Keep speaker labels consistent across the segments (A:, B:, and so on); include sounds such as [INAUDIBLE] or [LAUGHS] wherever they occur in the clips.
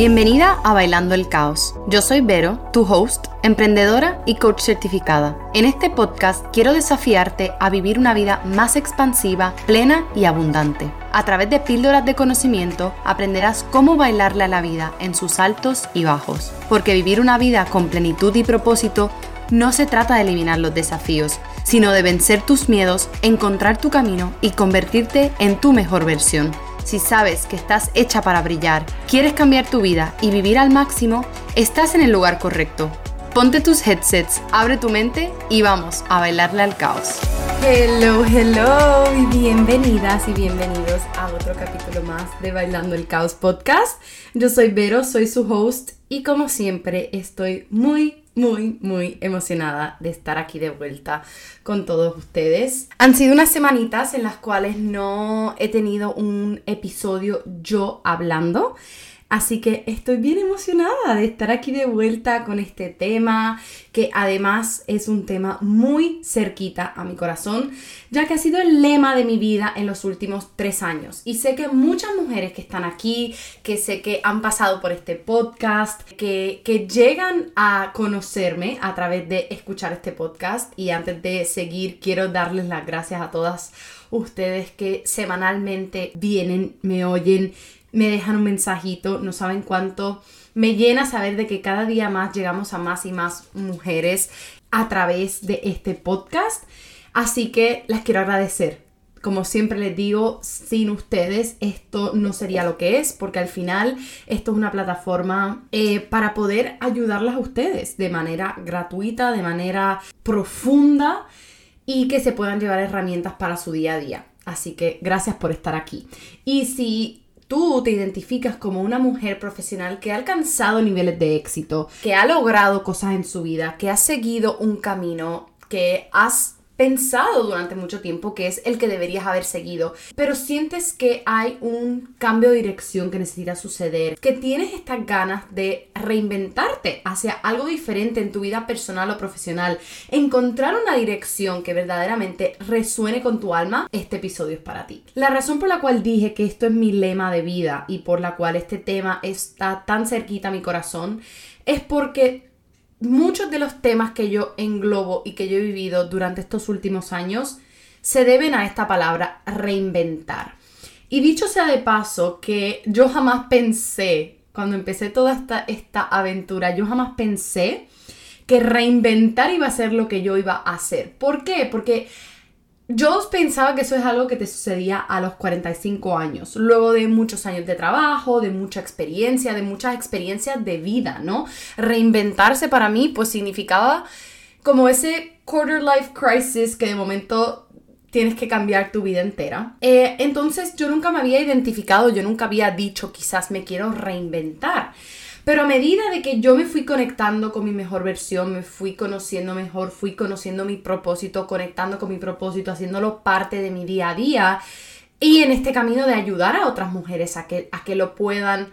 A: Bienvenida a Bailando el Caos. Yo soy Vero, tu host, emprendedora y coach certificada. En este podcast quiero desafiarte a vivir una vida más expansiva, plena y abundante. A través de píldoras de conocimiento aprenderás cómo bailarle a la vida en sus altos y bajos. Porque vivir una vida con plenitud y propósito no se trata de eliminar los desafíos, sino de vencer tus miedos, encontrar tu camino y convertirte en tu mejor versión. Si sabes que estás hecha para brillar, quieres cambiar tu vida y vivir al máximo, estás en el lugar correcto. Ponte tus headsets, abre tu mente y vamos a bailarle al caos. Hello, hello y bienvenidas y bienvenidos a otro capítulo más de Bailando el Caos podcast. Yo soy Vero, soy su host y como siempre estoy muy muy, muy emocionada de estar aquí de vuelta con todos ustedes. Han sido unas semanitas en las cuales no he tenido un episodio yo hablando. Así que estoy bien emocionada de estar aquí de vuelta con este tema, que además es un tema muy cerquita a mi corazón, ya que ha sido el lema de mi vida en los últimos tres años. Y sé que muchas mujeres que están aquí, que sé que han pasado por este podcast, que, que llegan a conocerme a través de escuchar este podcast. Y antes de seguir, quiero darles las gracias a todas ustedes que semanalmente vienen, me oyen me dejan un mensajito, no saben cuánto me llena saber de que cada día más llegamos a más y más mujeres a través de este podcast. Así que las quiero agradecer. Como siempre les digo, sin ustedes esto no sería lo que es, porque al final esto es una plataforma eh, para poder ayudarlas a ustedes de manera gratuita, de manera profunda y que se puedan llevar herramientas para su día a día. Así que gracias por estar aquí. Y si tú te identificas como una mujer profesional que ha alcanzado niveles de éxito, que ha logrado cosas en su vida, que ha seguido un camino, que has pensado durante mucho tiempo que es el que deberías haber seguido, pero sientes que hay un cambio de dirección que necesita suceder, que tienes estas ganas de reinventarte hacia algo diferente en tu vida personal o profesional, encontrar una dirección que verdaderamente resuene con tu alma, este episodio es para ti. La razón por la cual dije que esto es mi lema de vida y por la cual este tema está tan cerquita a mi corazón es porque muchos de los temas que yo englobo y que yo he vivido durante estos últimos años se deben a esta palabra reinventar. Y dicho sea de paso que yo jamás pensé, cuando empecé toda esta, esta aventura, yo jamás pensé que reinventar iba a ser lo que yo iba a hacer. ¿Por qué? Porque yo pensaba que eso es algo que te sucedía a los 45 años, luego de muchos años de trabajo, de mucha experiencia, de muchas experiencias de vida, ¿no? Reinventarse para mí pues significaba como ese quarter life crisis que de momento tienes que cambiar tu vida entera. Eh, entonces yo nunca me había identificado, yo nunca había dicho quizás me quiero reinventar. Pero a medida de que yo me fui conectando con mi mejor versión, me fui conociendo mejor, fui conociendo mi propósito, conectando con mi propósito, haciéndolo parte de mi día a día y en este camino de ayudar a otras mujeres a que, a que lo puedan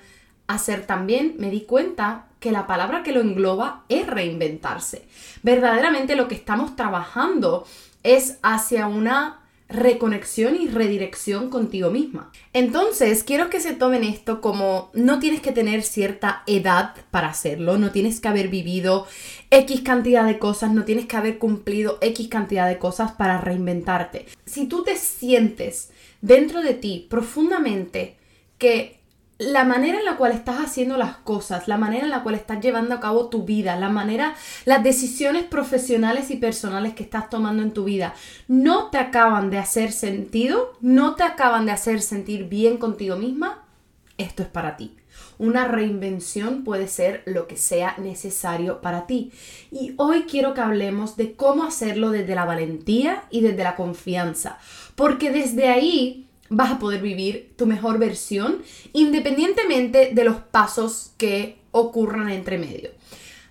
A: hacer también, me di cuenta que la palabra que lo engloba es reinventarse. Verdaderamente lo que estamos trabajando es hacia una reconexión y redirección contigo misma. Entonces, quiero que se tomen esto como no tienes que tener cierta edad para hacerlo, no tienes que haber vivido X cantidad de cosas, no tienes que haber cumplido X cantidad de cosas para reinventarte. Si tú te sientes dentro de ti profundamente que la manera en la cual estás haciendo las cosas, la manera en la cual estás llevando a cabo tu vida, la manera, las decisiones profesionales y personales que estás tomando en tu vida, no te acaban de hacer sentido, no te acaban de hacer sentir bien contigo misma, esto es para ti. Una reinvención puede ser lo que sea necesario para ti. Y hoy quiero que hablemos de cómo hacerlo desde la valentía y desde la confianza, porque desde ahí vas a poder vivir tu mejor versión independientemente de los pasos que ocurran entre medio.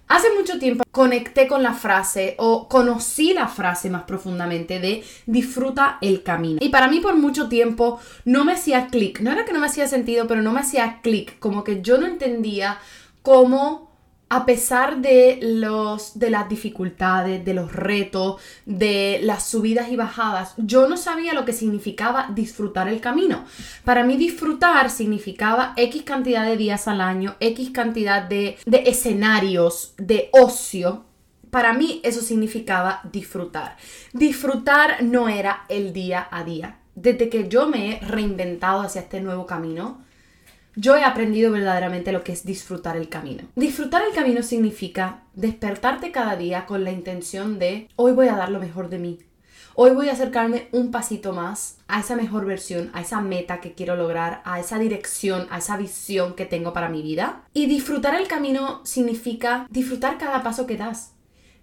A: Hace mucho tiempo conecté con la frase o conocí la frase más profundamente de disfruta el camino. Y para mí por mucho tiempo no me hacía clic. No era que no me hacía sentido, pero no me hacía clic. Como que yo no entendía cómo a pesar de, los, de las dificultades, de los retos, de las subidas y bajadas, yo no sabía lo que significaba disfrutar el camino. Para mí disfrutar significaba X cantidad de días al año, X cantidad de, de escenarios, de ocio. Para mí eso significaba disfrutar. Disfrutar no era el día a día. Desde que yo me he reinventado hacia este nuevo camino, yo he aprendido verdaderamente lo que es disfrutar el camino. Disfrutar el camino significa despertarte cada día con la intención de hoy voy a dar lo mejor de mí. Hoy voy a acercarme un pasito más a esa mejor versión, a esa meta que quiero lograr, a esa dirección, a esa visión que tengo para mi vida. Y disfrutar el camino significa disfrutar cada paso que das.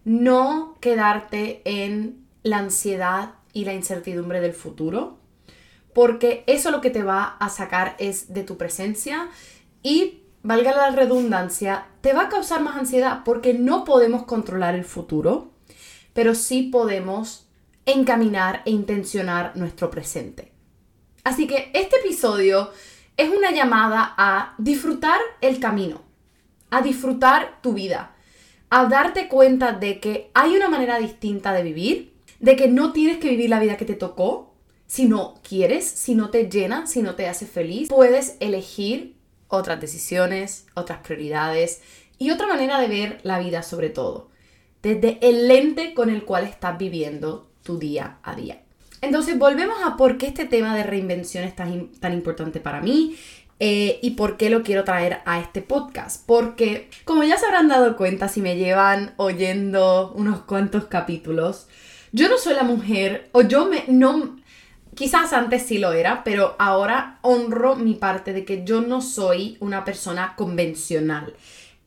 A: No quedarte en la ansiedad y la incertidumbre del futuro, porque eso lo que te va a sacar es de tu presencia y, valga la redundancia, te va a causar más ansiedad porque no podemos controlar el futuro, pero sí podemos encaminar e intencionar nuestro presente. Así que este episodio es una llamada a disfrutar el camino, a disfrutar tu vida, a darte cuenta de que hay una manera distinta de vivir, de que no tienes que vivir la vida que te tocó, si no quieres, si no te llena, si no te hace feliz, puedes elegir otras decisiones, otras prioridades y otra manera de ver la vida sobre todo, desde el lente con el cual estás viviendo tu día a día. Entonces volvemos a por qué este tema de reinvención es tan, tan importante para mí eh, y por qué lo quiero traer a este podcast. Porque como ya se habrán dado cuenta si me llevan oyendo unos cuantos capítulos, yo no soy la mujer o yo me, no, Quizás antes sí lo era, pero ahora honro mi parte de que yo no soy una persona convencional.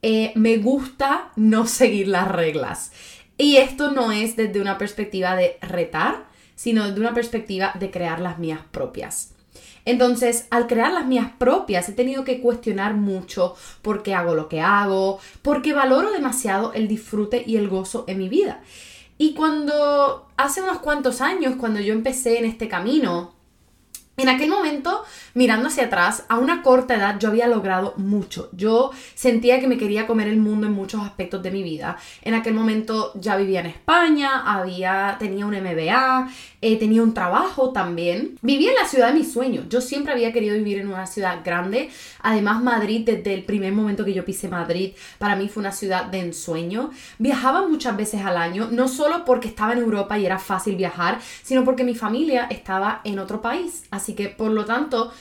A: Eh, me gusta no [LAUGHS] seguir las reglas. Y esto no es desde una perspectiva de retar, sino desde una perspectiva de crear las mías propias. Entonces, al crear las mías propias, he tenido que cuestionar mucho por qué hago lo que hago, porque valoro demasiado el disfrute y el gozo en mi vida. Y cuando hace unos cuantos años, cuando yo empecé en este camino, en aquel momento, mirando hacia atrás, a una corta edad yo había logrado mucho. Yo sentía que me quería comer el mundo en muchos aspectos de mi vida. En aquel momento ya vivía en España, había, tenía un MBA, eh, tenía un trabajo también. Vivía en la ciudad de mis sueños. Yo siempre había querido vivir en una ciudad grande. Además, Madrid, desde el primer momento que yo pisé Madrid, para mí fue una ciudad de ensueño. Viajaba muchas veces al año, no solo porque estaba en Europa y era fácil viajar, sino porque mi familia estaba en otro país. Así que, por lo tanto,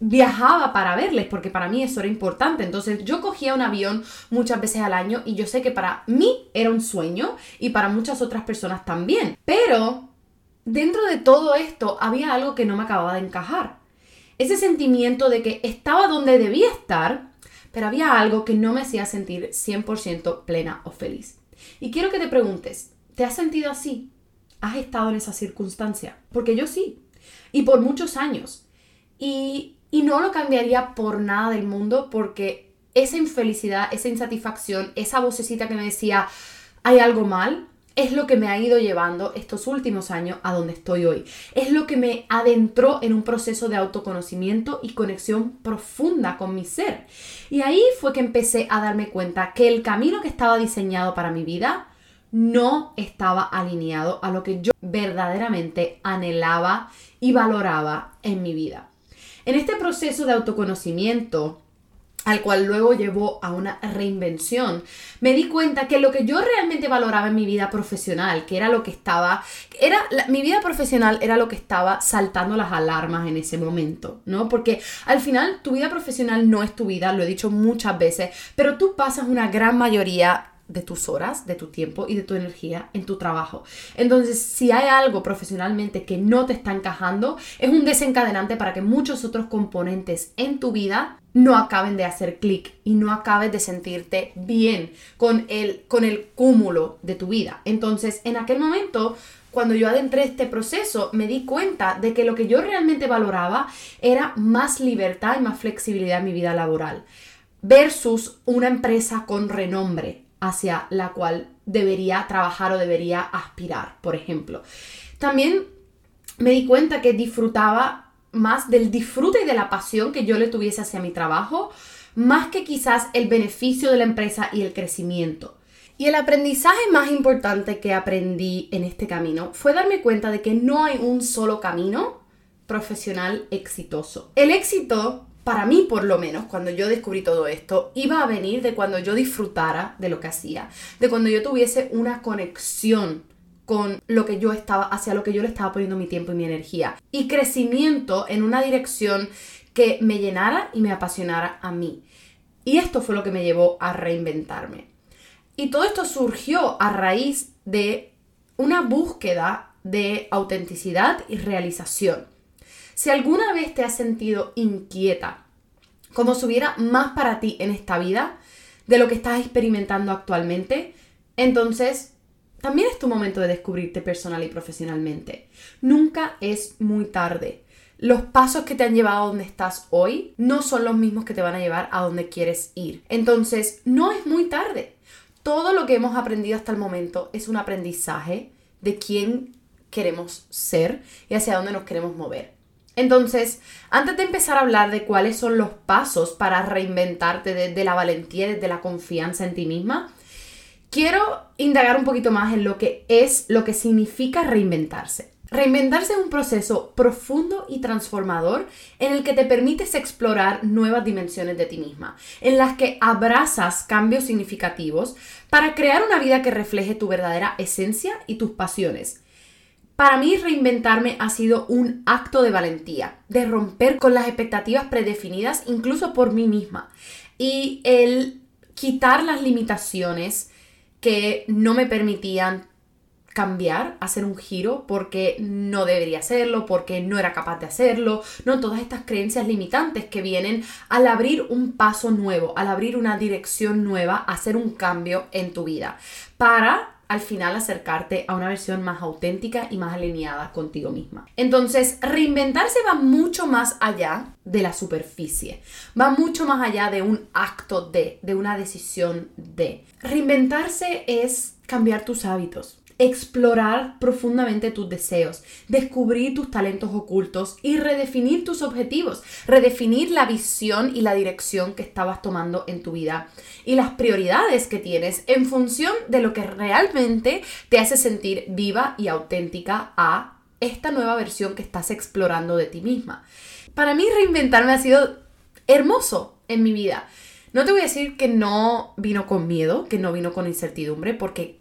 A: viajaba para verles, porque para mí eso era importante. Entonces yo cogía un avión muchas veces al año y yo sé que para mí era un sueño y para muchas otras personas también. Pero dentro de todo esto había algo que no me acababa de encajar. Ese sentimiento de que estaba donde debía estar, pero había algo que no me hacía sentir 100% plena o feliz. Y quiero que te preguntes, ¿te has sentido así? ¿Has estado en esa circunstancia? Porque yo sí. Y por muchos años. Y, y no lo cambiaría por nada del mundo porque esa infelicidad, esa insatisfacción, esa vocecita que me decía, hay algo mal, es lo que me ha ido llevando estos últimos años a donde estoy hoy. Es lo que me adentró en un proceso de autoconocimiento y conexión profunda con mi ser. Y ahí fue que empecé a darme cuenta que el camino que estaba diseñado para mi vida no estaba alineado a lo que yo verdaderamente anhelaba y valoraba en mi vida. En este proceso de autoconocimiento, al cual luego llevó a una reinvención, me di cuenta que lo que yo realmente valoraba en mi vida profesional, que era lo que estaba, era mi vida profesional era lo que estaba saltando las alarmas en ese momento, ¿no? Porque al final tu vida profesional no es tu vida, lo he dicho muchas veces, pero tú pasas una gran mayoría de tus horas, de tu tiempo y de tu energía en tu trabajo. Entonces, si hay algo profesionalmente que no te está encajando, es un desencadenante para que muchos otros componentes en tu vida no acaben de hacer clic y no acabes de sentirte bien con el, con el cúmulo de tu vida. Entonces, en aquel momento, cuando yo adentré este proceso, me di cuenta de que lo que yo realmente valoraba era más libertad y más flexibilidad en mi vida laboral versus una empresa con renombre, hacia la cual debería trabajar o debería aspirar, por ejemplo. También me di cuenta que disfrutaba más del disfrute y de la pasión que yo le tuviese hacia mi trabajo más que quizás el beneficio de la empresa y el crecimiento. Y el aprendizaje más importante que aprendí en este camino fue darme cuenta de que no hay un solo camino profesional exitoso. El éxito, para mí por lo menos, cuando yo descubrí todo esto, iba a venir de cuando yo disfrutara de lo que hacía, de cuando yo tuviese una conexión con lo que yo estaba, hacia lo que yo le estaba poniendo mi tiempo y mi energía. Y crecimiento en una dirección que me llenara y me apasionara a mí. Y esto fue lo que me llevó a reinventarme. Y todo esto surgió a raíz de una búsqueda de autenticidad y realización. Si alguna vez te has sentido inquieta, como si hubiera más para ti en esta vida de lo que estás experimentando actualmente, entonces también es tu momento de descubrirte personal y profesionalmente. Nunca es muy tarde. Los pasos que te han llevado a donde estás hoy no son los mismos que te van a llevar a donde quieres ir. Entonces, no es muy tarde. Todo lo que hemos aprendido hasta el momento es un aprendizaje de quién queremos ser y hacia dónde nos queremos mover. Entonces, antes de empezar a hablar de cuáles son los pasos para reinventarte desde la valentía, desde la confianza en ti misma, quiero indagar un poquito más en lo que es, lo que significa reinventarse. Reinventarse es un proceso profundo y transformador en el que te permites explorar nuevas dimensiones de ti misma, en las que abrazas cambios significativos para crear una vida que refleje tu verdadera esencia y tus pasiones. Para mí reinventarme ha sido un acto de valentía, de romper con las expectativas predefinidas incluso por mí misma. Y el quitar las limitaciones que no me permitían cambiar, hacer un giro porque no debería hacerlo, porque no era capaz de hacerlo, no todas estas creencias limitantes que vienen al abrir un paso nuevo, al abrir una dirección nueva, hacer un cambio en tu vida. Para al final acercarte a una versión más auténtica y más alineada contigo misma. Entonces, reinventarse va mucho más allá de la superficie, va mucho más allá de un acto de, de una decisión de. Reinventarse es cambiar tus hábitos, explorar profundamente tus deseos, descubrir tus talentos ocultos y redefinir tus objetivos, redefinir la visión y la dirección que estabas tomando en tu vida y las prioridades que tienes en función de lo que realmente te hace sentir viva y auténtica a esta nueva versión que estás explorando de ti misma. Para mí reinventarme ha sido hermoso en mi vida. No te voy a decir que no vino con miedo, que no vino con incertidumbre, porque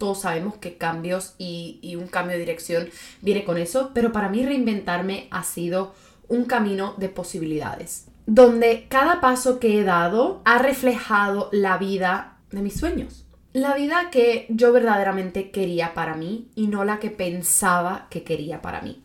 A: todos sabemos que cambios y, un cambio de dirección viene con eso, pero para mí reinventarme ha sido un camino de posibilidades, donde cada paso que he dado ha reflejado la vida de mis sueños. La vida que yo verdaderamente quería para mí y no la que pensaba que quería para mí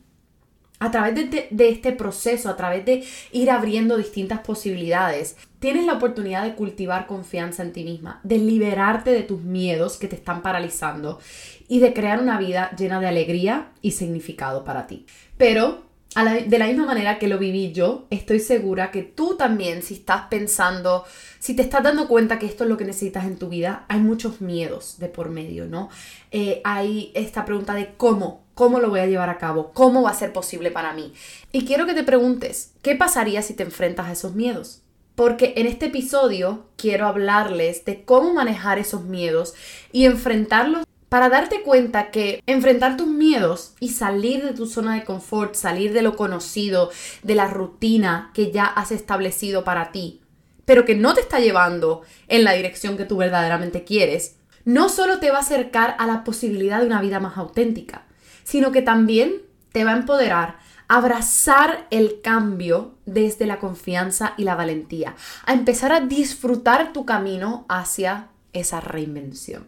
A: a través de, este proceso, a través de ir abriendo distintas posibilidades, tienes la oportunidad de cultivar confianza en ti misma, de liberarte de tus miedos que te están paralizando y de crear una vida llena de alegría y significado para ti. Pero de la misma manera que lo viví yo, estoy segura que tú también, si estás pensando, si te estás dando cuenta que esto es lo que necesitas en tu vida, hay muchos miedos de por medio, ¿no? Eh, hay esta pregunta de cómo, cómo lo voy a llevar a cabo, cómo va a ser posible para mí. Y quiero que te preguntes, ¿qué pasaría si te enfrentas a esos miedos? Porque en este episodio quiero hablarles de cómo manejar esos miedos y enfrentarlos para darte cuenta que enfrentar tus miedos y salir de tu zona de confort, salir de lo conocido, de la rutina que ya has establecido para ti, pero que no te está llevando en la dirección que tú verdaderamente quieres, no solo te va a acercar a la posibilidad de una vida más auténtica, sino que también te va a empoderar a abrazar el cambio desde la confianza y la valentía, a empezar a disfrutar tu camino hacia esa reinvención.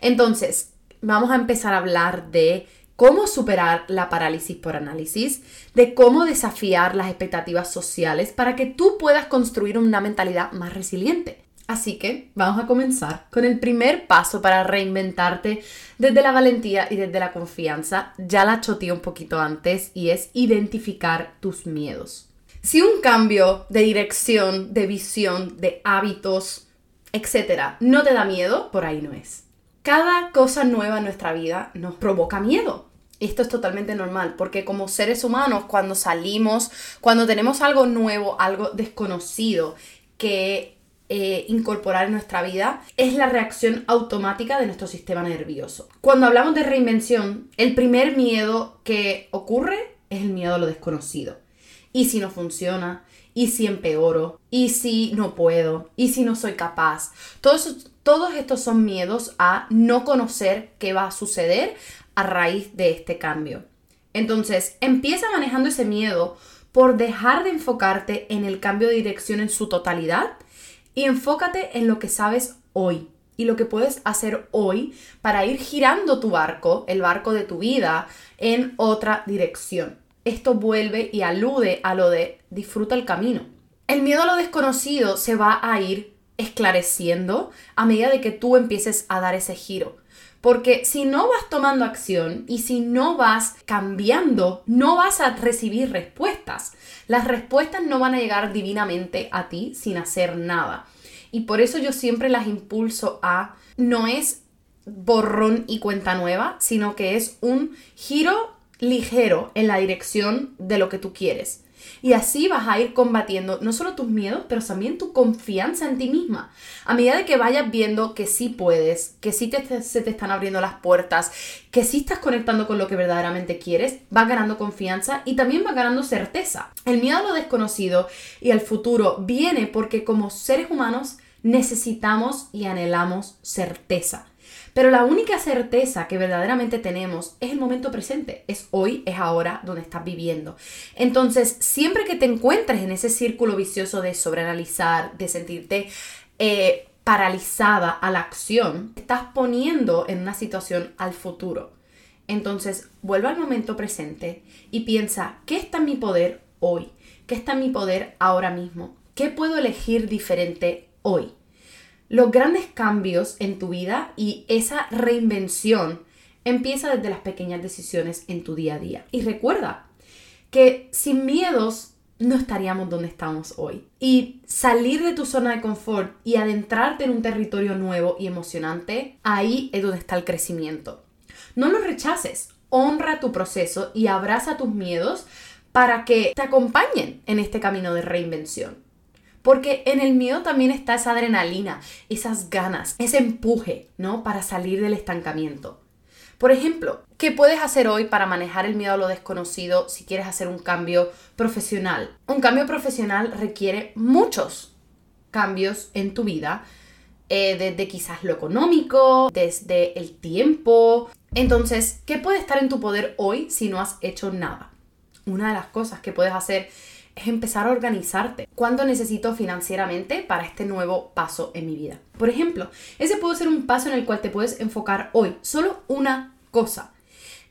A: Entonces, vamos a empezar a hablar de cómo superar la parálisis por análisis, de cómo desafiar las expectativas sociales para que tú puedas construir una mentalidad más resiliente. Así que vamos a comenzar con el primer paso para reinventarte desde la valentía y desde la confianza. Ya la choteé un poquito antes y es identificar tus miedos. Si un cambio de dirección, de visión, de hábitos, etcétera, no te da miedo, por ahí no es. Cada cosa nueva en nuestra vida nos provoca miedo. Esto es totalmente normal, porque como seres humanos, cuando salimos, cuando tenemos algo nuevo, algo desconocido, que eh, incorporar en nuestra vida es la reacción automática de nuestro sistema nervioso. Cuando hablamos de reinvención, el primer miedo que ocurre es el miedo a lo desconocido. ¿Y si no funciona? ¿Y si empeoro? ¿Y si no puedo? ¿Y si no soy capaz? Todos, todos estos son miedos a no conocer qué va a suceder a raíz de este cambio. Entonces, empieza manejando ese miedo por dejar de enfocarte en el cambio de dirección en su totalidad y enfócate en lo que sabes hoy y lo que puedes hacer hoy para ir girando tu barco, el barco de tu vida, en otra dirección. Esto vuelve y alude a lo de disfruta el camino. El miedo a lo desconocido se va a ir esclareciendo a medida de que tú empieces a dar ese giro. Porque si no vas tomando acción y si no vas cambiando, no vas a recibir respuestas. Las respuestas no van a llegar divinamente a ti sin hacer nada. Y por eso yo siempre las impulso a, no es borrón y cuenta nueva, sino que es un giro ligero en la dirección de lo que tú quieres. Y así vas a ir combatiendo no solo tus miedos, pero también tu confianza en ti misma. A medida de que vayas viendo que sí puedes, que sí se te están abriendo las puertas, que sí estás conectando con lo que verdaderamente quieres, vas ganando confianza y también vas ganando certeza. El miedo a lo desconocido y al futuro viene porque como seres humanos necesitamos y anhelamos certeza. Pero la única certeza que verdaderamente tenemos es el momento presente, es hoy, es ahora donde estás viviendo. Entonces, siempre que te encuentres en ese círculo vicioso de sobreanalizar, de sentirte eh, paralizada a la acción, estás poniendo en una situación al futuro. Entonces, vuelve al momento presente y piensa, ¿qué está en mi poder hoy? ¿Qué está en mi poder ahora mismo? ¿Qué puedo elegir diferente hoy? Los grandes cambios en tu vida y esa reinvención empieza desde las pequeñas decisiones en tu día a día. Y recuerda que sin miedos no estaríamos donde estamos hoy. Y salir de tu zona de confort y adentrarte en un territorio nuevo y emocionante, ahí es donde está el crecimiento. No lo rechaces, honra tu proceso y abraza tus miedos para que te acompañen en este camino de reinvención. Porque en el miedo también está esa adrenalina, esas ganas, ese empuje, ¿no? Para salir del estancamiento. Por ejemplo, ¿qué puedes hacer hoy para manejar el miedo a lo desconocido si quieres hacer un cambio profesional? Un cambio profesional requiere muchos cambios en tu vida, eh, desde quizás lo económico, desde el tiempo. Entonces, ¿qué puede estar en tu poder hoy si no has hecho nada? Una de las cosas que puedes hacer es empezar a organizarte. ¿Cuánto necesito financieramente para este nuevo paso en mi vida? Por ejemplo, ese puede ser un paso en el cual te puedes enfocar hoy, solo una cosa.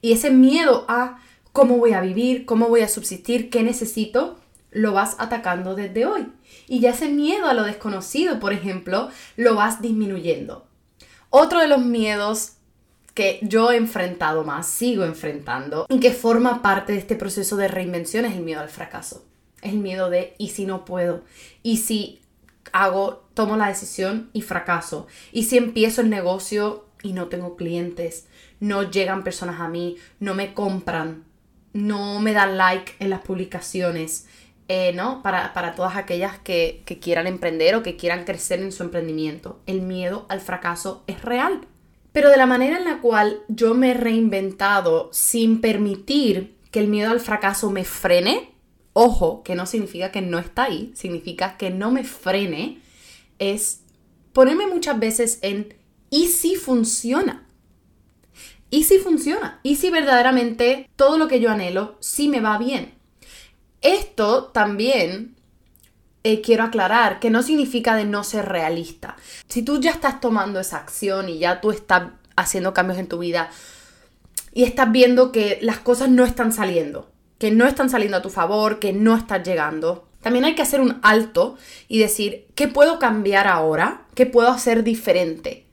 A: Y ese miedo a cómo voy a vivir, cómo voy a subsistir, qué necesito, lo vas atacando desde hoy. Y ya ese miedo a lo desconocido, por ejemplo, lo vas disminuyendo. Otro de los miedos que yo he enfrentado más, sigo enfrentando, y que forma parte de este proceso de reinvención es el miedo al fracaso el miedo de ¿y si no puedo? ¿Y si hago, tomo la decisión y fracaso? ¿Y si empiezo el negocio y no tengo clientes? No llegan personas a mí, no me compran, no me dan like en las publicaciones, eh, ¿no? Para, todas aquellas que, que quieran emprender o que quieran crecer en su emprendimiento. El miedo al fracaso es real. Pero de la manera en la cual yo me he reinventado sin permitir que el miedo al fracaso me frene, ojo, que no significa que no está ahí, significa que no me frene, es ponerme muchas veces en ¿y si funciona? ¿Y si funciona? ¿Y si verdaderamente todo lo que yo anhelo sí me va bien? Esto también eh, quiero aclarar que no significa de no ser realista. Si tú ya estás tomando esa acción y ya tú estás haciendo cambios en tu vida y estás viendo que las cosas no están saliendo, que no están saliendo a tu favor, que no estás llegando. También hay que hacer un alto y decir, ¿qué puedo cambiar ahora? ¿Qué puedo hacer diferente?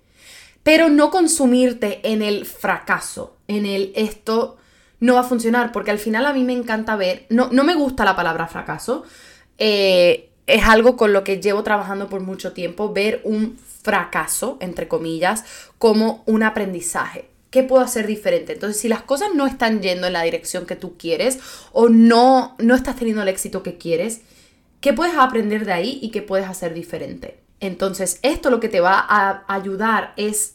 A: Pero no consumirte en el fracaso, en el esto no va a funcionar, porque al final a mí me encanta ver, no, no me gusta la palabra fracaso, eh, es algo con lo que llevo trabajando por mucho tiempo, ver un fracaso, entre comillas, como un aprendizaje. ¿Qué puedo hacer diferente? Entonces, si las cosas no están yendo en la dirección que tú quieres o no, no estás teniendo el éxito que quieres, ¿Qué puedes aprender de ahí y qué puedes hacer diferente? Entonces, esto lo que te va a ayudar es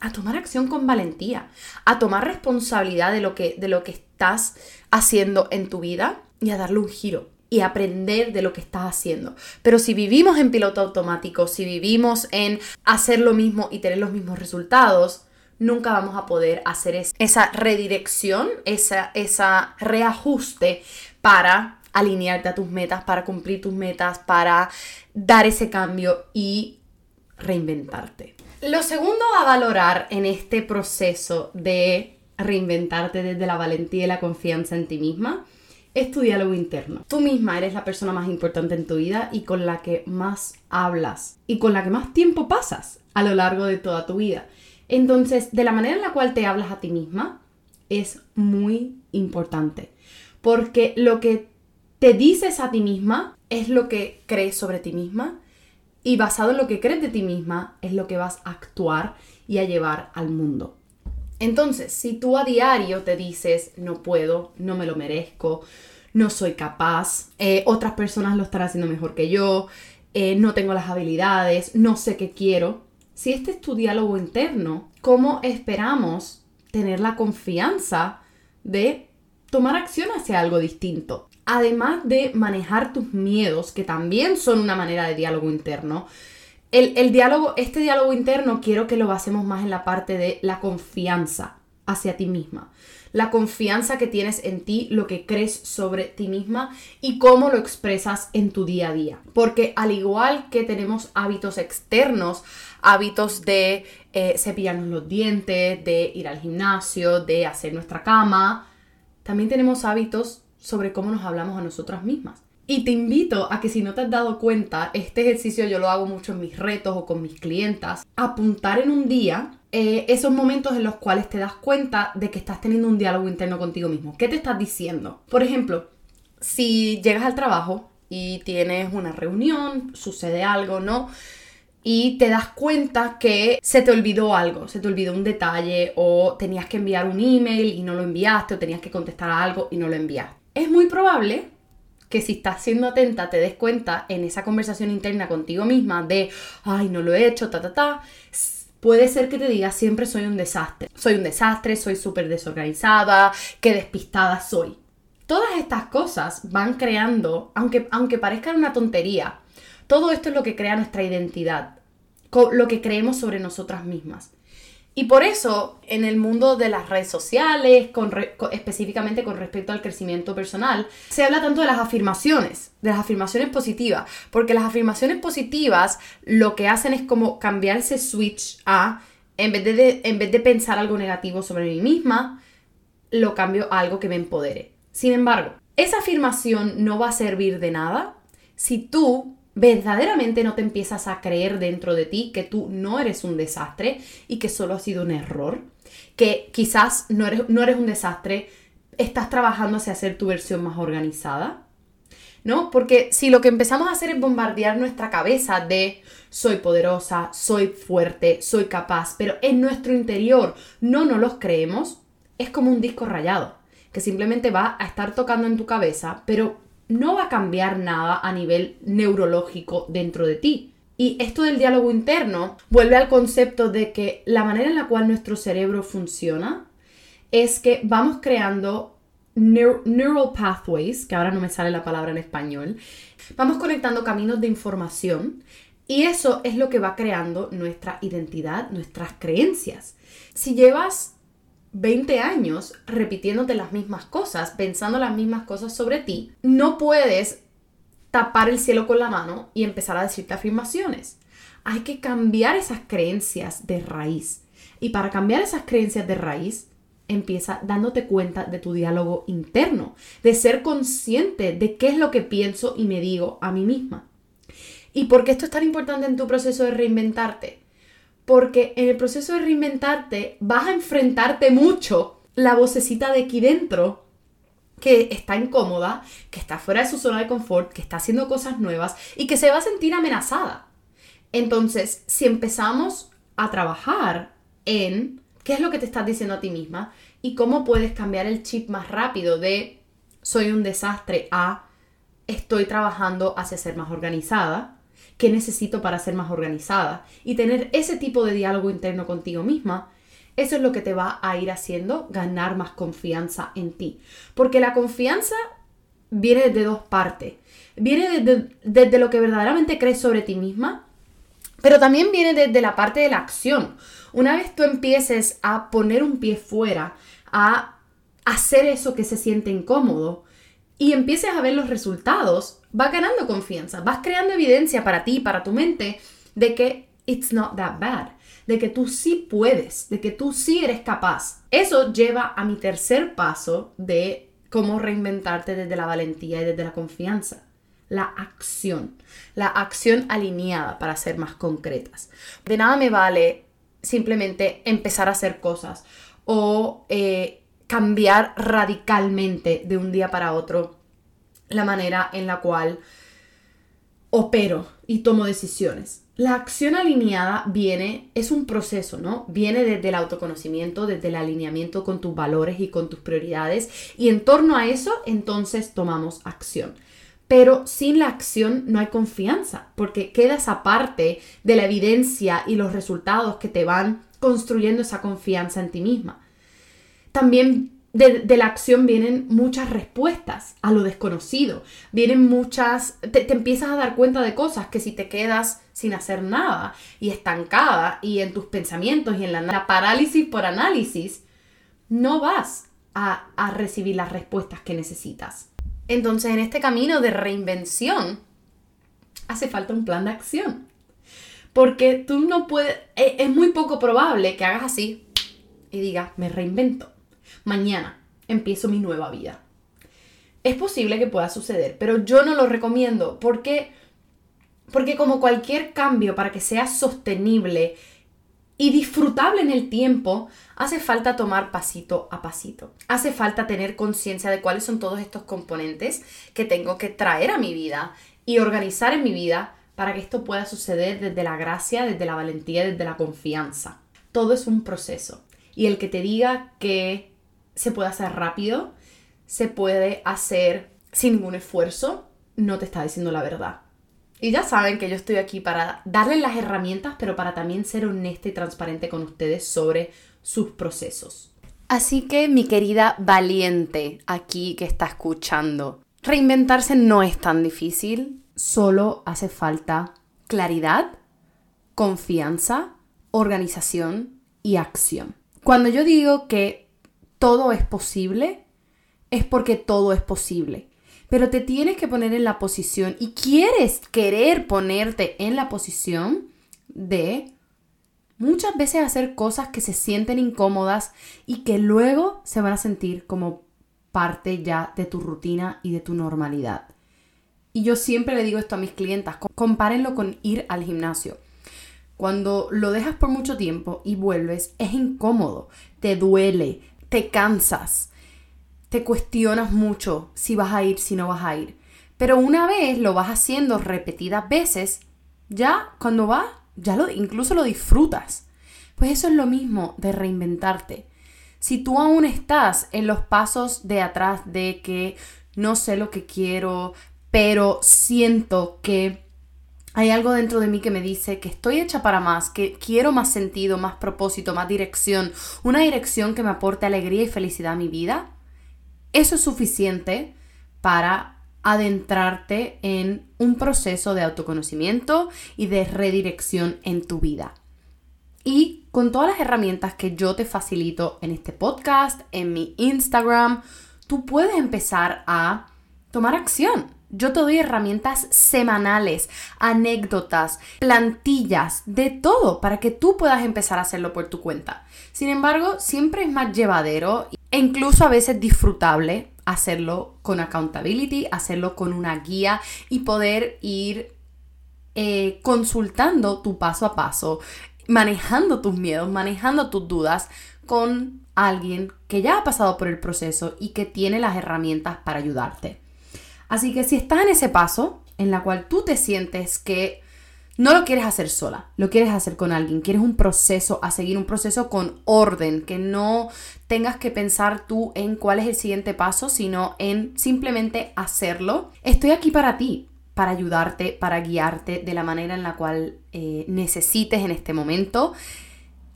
A: a tomar acción con valentía, a tomar responsabilidad de lo que, de lo que estás haciendo en tu vida y a darle un giro y aprender de lo que estás haciendo. Pero si vivimos en piloto automático, si vivimos en hacer lo mismo y tener los mismos resultados, nunca vamos a poder hacer esa redirección, esa, esa reajuste para alinearte a tus metas, para cumplir tus metas, para dar ese cambio y reinventarte. Lo segundo a valorar en este proceso de reinventarte desde la valentía y la confianza en ti misma es tu diálogo interno. Tú misma eres la persona más importante en tu vida y con la que más hablas y con la que más tiempo pasas a lo largo de toda tu vida. Entonces, de la manera en la cual te hablas a ti misma es muy importante. Porque lo que te dices a ti misma es lo que crees sobre ti misma y basado en lo que crees de ti misma es lo que vas a actuar y a llevar al mundo. Entonces, si tú a diario te dices, no puedo, no me lo merezco, no soy capaz, eh, otras personas lo están haciendo mejor que yo, eh, no tengo las habilidades, no sé qué quiero, si este es tu diálogo interno, ¿cómo esperamos tener la confianza de tomar acción hacia algo distinto? Además de manejar tus miedos, que también son una manera de diálogo interno, el, diálogo, este diálogo interno quiero que lo basemos más en la parte de la confianza hacia ti misma. La confianza que tienes en ti, lo que crees sobre ti misma y cómo lo expresas en tu día a día. Porque al igual que tenemos hábitos externos, hábitos de eh, cepillarnos los dientes, de ir al gimnasio, de hacer nuestra cama, también tenemos hábitos sobre cómo nos hablamos a nosotras mismas. Y te invito a que si no te has dado cuenta, este ejercicio yo lo hago mucho en mis retos o con mis clientas, apuntar en un día eh, esos momentos en los cuales te das cuenta de que estás teniendo un diálogo interno contigo mismo. ¿Qué te estás diciendo? Por ejemplo, si llegas al trabajo y tienes una reunión, sucede algo, ¿no? Y te das cuenta que se te olvidó algo, se te olvidó un detalle o tenías que enviar un email y no lo enviaste o tenías que contestar a algo y no lo enviaste. Es muy probable que si estás siendo atenta te des cuenta en esa conversación interna contigo misma de, ay, no lo he hecho, ta, ta, ta, puede ser que te digas siempre soy un desastre. Soy un desastre, soy súper desorganizada, qué despistada soy. Todas estas cosas van creando, aunque, aunque parezcan una tontería, todo esto es lo que crea nuestra identidad, lo que creemos sobre nosotras mismas. Y por eso, en el mundo de las redes sociales, específicamente con respecto al crecimiento personal, se habla tanto de las afirmaciones, de las afirmaciones positivas, porque las afirmaciones positivas lo que hacen es como cambiar ese switch a, en vez de, en vez de pensar algo negativo sobre mí misma, lo cambio a algo que me empodere. Sin embargo, esa afirmación no va a servir de nada si tú verdaderamente no te empiezas a creer dentro de ti que tú no eres un desastre y que solo ha sido un error, que quizás no eres, no eres un desastre, estás trabajando hacia hacer tu versión más organizada, ¿no? Porque si lo que empezamos a hacer es bombardear nuestra cabeza de soy poderosa, soy fuerte, soy capaz, pero en nuestro interior no nos los creemos, es como un disco rayado, que simplemente va a estar tocando en tu cabeza, pero no va a cambiar nada a nivel neurológico dentro de ti. Y esto del diálogo interno vuelve al concepto de que la manera en la cual nuestro cerebro funciona es que vamos creando neural pathways, que ahora no me sale la palabra en español, vamos conectando caminos de información y eso es lo que va creando nuestra identidad, nuestras creencias. Si llevas 20 años repitiéndote las mismas cosas, pensando las mismas cosas sobre ti, no puedes tapar el cielo con la mano y empezar a decirte afirmaciones. Hay que cambiar esas creencias de raíz. Y para cambiar esas creencias de raíz, empieza dándote cuenta de tu diálogo interno, de ser consciente de qué es lo que pienso y me digo a mí misma. ¿Y por qué esto es tan importante en tu proceso de reinventarte? Porque en el proceso de reinventarte vas a enfrentarte mucho la vocecita de aquí dentro que está incómoda, que está fuera de su zona de confort, que está haciendo cosas nuevas y que se va a sentir amenazada. Entonces, si empezamos a trabajar en qué es lo que te estás diciendo a ti misma y cómo puedes cambiar el chip más rápido de soy un desastre a estoy trabajando hacia ser más organizada, qué necesito para ser más organizada y tener ese tipo de diálogo interno contigo misma, eso es lo que te va a ir haciendo ganar más confianza en ti. Porque la confianza viene de dos partes. Viene desde, lo que verdaderamente crees sobre ti misma, pero también viene desde la parte de la acción. Una vez tú empieces a poner un pie fuera, a hacer eso que se siente incómodo y empieces a ver los resultados, vas ganando confianza, vas creando evidencia para ti, para tu mente, de que it's not that bad, de que tú sí puedes, de que tú sí eres capaz. Eso lleva a mi tercer paso de cómo reinventarte desde la valentía y desde la confianza. La acción, la acción alineada para ser más concretas. De nada me vale simplemente empezar a hacer cosas o eh, cambiar radicalmente de un día para otro la manera en la cual opero y tomo decisiones. La acción alineada viene, es un proceso, ¿no? Viene desde el autoconocimiento, desde el alineamiento con tus valores y con tus prioridades y en torno a eso entonces tomamos acción. Pero sin la acción no hay confianza, porque quedas aparte de la evidencia y los resultados que te van construyendo esa confianza en ti misma también de, la acción vienen muchas respuestas a lo desconocido. Vienen muchas, te, empiezas a dar cuenta de cosas que si te quedas sin hacer nada y estancada y en tus pensamientos y en la, parálisis por análisis, no vas a, recibir las respuestas que necesitas. Entonces, en este camino de reinvención, hace falta un plan de acción. Porque tú no puedes, e, es muy poco probable que hagas así y digas, me reinvento mañana empiezo mi nueva vida. Es posible que pueda suceder, pero yo no lo recomiendo porque, porque como cualquier cambio para que sea sostenible y disfrutable en el tiempo, hace falta tomar pasito a pasito. Hace falta tener conciencia de cuáles son todos estos componentes que tengo que traer a mi vida y organizar en mi vida para que esto pueda suceder desde la gracia, desde la valentía, desde la confianza. Todo es un proceso. Y el que te diga que se puede hacer rápido, se puede hacer sin ningún esfuerzo, no te está diciendo la verdad. Y ya saben que yo estoy aquí para darles las herramientas, pero para también ser honesta y transparente con ustedes sobre sus procesos. Así que mi querida valiente aquí que está escuchando, reinventarse no es tan difícil, solo hace falta claridad, confianza, organización y acción. Cuando yo digo que todo es posible, es porque todo es posible. Pero te tienes que poner en la posición y quieres querer ponerte en la posición de muchas veces hacer cosas que se sienten incómodas y que luego se van a sentir como parte ya de tu rutina y de tu normalidad. Y yo siempre le digo esto a mis clientas, compárenlo con ir al gimnasio. Cuando lo dejas por mucho tiempo y vuelves, es incómodo, te duele, te cansas, te cuestionas mucho si vas a ir, si no vas a ir. Pero una vez lo vas haciendo repetidas veces, ya cuando vas, ya lo, incluso lo disfrutas. Pues eso es lo mismo de reinventarte. Si tú aún estás en los pasos de atrás de que no sé lo que quiero, pero siento que hay algo dentro de mí que me dice que estoy hecha para más, que quiero más sentido, más propósito, más dirección, una dirección que me aporte alegría y felicidad a mi vida. Eso es suficiente para adentrarte en un proceso de autoconocimiento y de redirección en tu vida. Y con todas las herramientas que yo te facilito en este podcast, en mi Instagram, tú puedes empezar a tomar acción yo te doy herramientas semanales, anécdotas, plantillas, de todo para que tú puedas empezar a hacerlo por tu cuenta. Sin embargo, siempre es más llevadero e incluso a veces disfrutable hacerlo con accountability, hacerlo con una guía y poder ir eh, consultando tu paso a paso, manejando tus miedos, manejando tus dudas con alguien que ya ha pasado por el proceso y que tiene las herramientas para ayudarte. Así que si estás en ese paso, en la cual tú te sientes que no lo quieres hacer sola, lo quieres hacer con alguien, quieres un proceso a seguir, un proceso con orden, que no tengas que pensar tú en cuál es el siguiente paso, sino en simplemente hacerlo. Estoy aquí para ti, para ayudarte, para guiarte de la manera en la cual eh, necesites en este momento.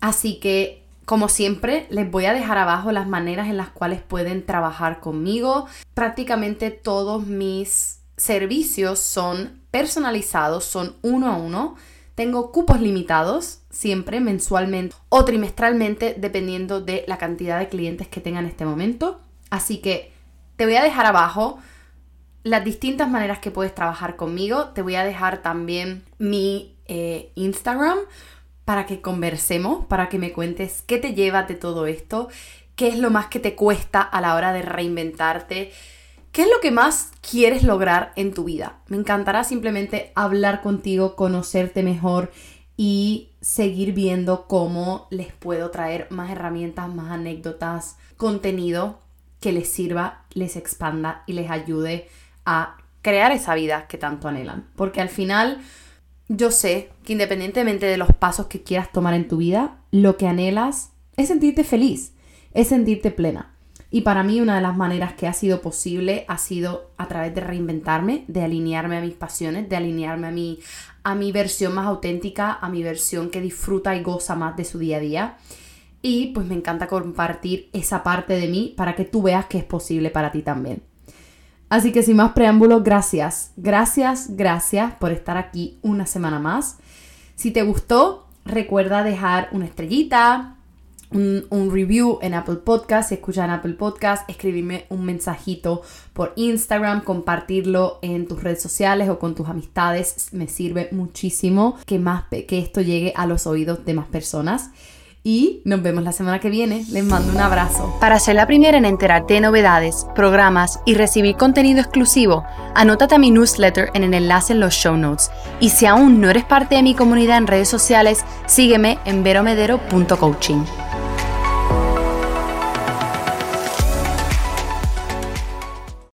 A: Así que, como siempre, les voy a dejar abajo las maneras en las cuales pueden trabajar conmigo. Prácticamente todos mis servicios son personalizados, son uno a uno. Tengo cupos limitados, siempre mensualmente o trimestralmente, dependiendo de la cantidad de clientes que tenga en este momento. Así que te voy a dejar abajo las distintas maneras que puedes trabajar conmigo. Te voy a dejar también mi eh, Instagram para que conversemos, para que me cuentes qué te lleva de todo esto, qué es lo más que te cuesta a la hora de reinventarte, qué es lo que más quieres lograr en tu vida. Me encantará simplemente hablar contigo, conocerte mejor y seguir viendo cómo les puedo traer más herramientas, más anécdotas, contenido que les sirva, les expanda y les ayude a crear esa vida que tanto anhelan. Porque al final yo sé que independientemente de los pasos que quieras tomar en tu vida, lo que anhelas es sentirte feliz, es sentirte plena. Y para mí una de las maneras que ha sido posible ha sido a través de reinventarme, de alinearme a mis pasiones, de alinearme a mi, a mi versión más auténtica, a mi versión que disfruta y goza más de su día a día. Y pues me encanta compartir esa parte de mí para que tú veas que es posible para ti también. Así que sin más preámbulos, gracias, gracias, gracias por estar aquí una semana más. Si te gustó, recuerda dejar una estrellita, un, review en Apple Podcast, si escuchas en Apple Podcast, escribirme un mensajito por Instagram, compartirlo en tus redes sociales o con tus amistades, me sirve muchísimo que, más, que esto llegue a los oídos de más personas y nos vemos la semana que viene. Les mando un abrazo.
B: Para ser la primera en enterarte de novedades, programas y recibir contenido exclusivo, anótate a mi newsletter en el enlace en los show notes. Y si aún no eres parte de mi comunidad en redes sociales, sígueme en veromedero.coaching.